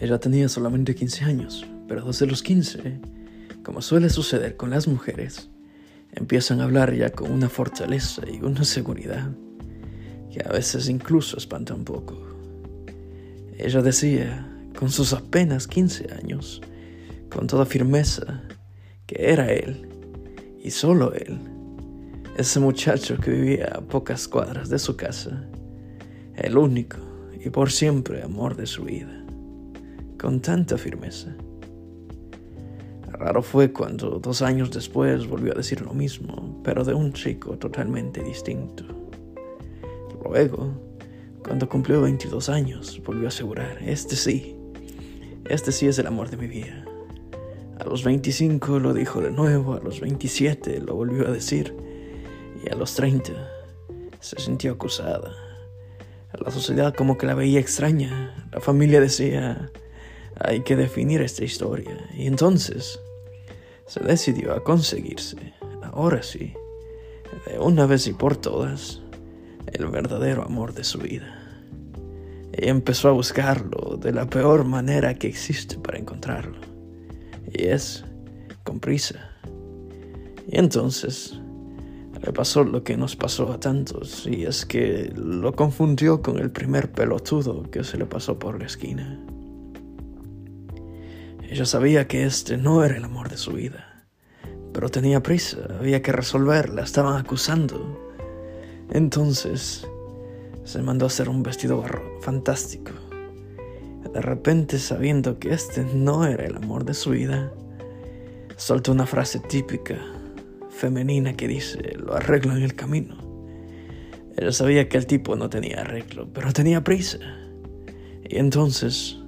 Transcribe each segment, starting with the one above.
Ella tenía solamente 15 años, pero desde los 15, como suele suceder con las mujeres, empiezan a hablar ya con una fortaleza y una seguridad que a veces incluso espanta un poco. Ella decía, con sus apenas 15 años, con toda firmeza, que era él, y solo él, ese muchacho que vivía a pocas cuadras de su casa, el único y por siempre amor de su vida con tanta firmeza. Raro fue cuando dos años después volvió a decir lo mismo, pero de un chico totalmente distinto. Luego, cuando cumplió 22 años, volvió a asegurar, este sí, este sí es el amor de mi vida. A los 25 lo dijo de nuevo, a los 27 lo volvió a decir, y a los 30 se sintió acusada. La sociedad como que la veía extraña. La familia decía, hay que definir esta historia. Y entonces se decidió a conseguirse, ahora sí, de una vez y por todas, el verdadero amor de su vida. Y empezó a buscarlo de la peor manera que existe para encontrarlo. Y es con prisa. Y entonces le pasó lo que nos pasó a tantos, y es que lo confundió con el primer pelotudo que se le pasó por la esquina. Ella sabía que este no era el amor de su vida, pero tenía prisa, había que resolver, la estaban acusando. Entonces se mandó a hacer un vestido barro fantástico. De repente, sabiendo que este no era el amor de su vida, soltó una frase típica, femenina que dice, lo arreglo en el camino. Ella sabía que el tipo no tenía arreglo, pero tenía prisa. Y entonces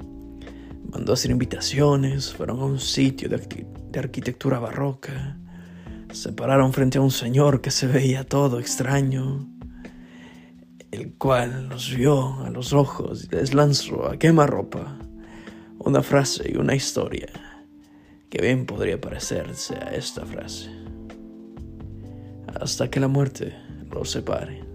mandó a hacer invitaciones, fueron a un sitio de, de arquitectura barroca, se pararon frente a un señor que se veía todo extraño, el cual los vio a los ojos y les lanzó a quemarropa una frase y una historia que bien podría parecerse a esta frase. Hasta que la muerte los separe.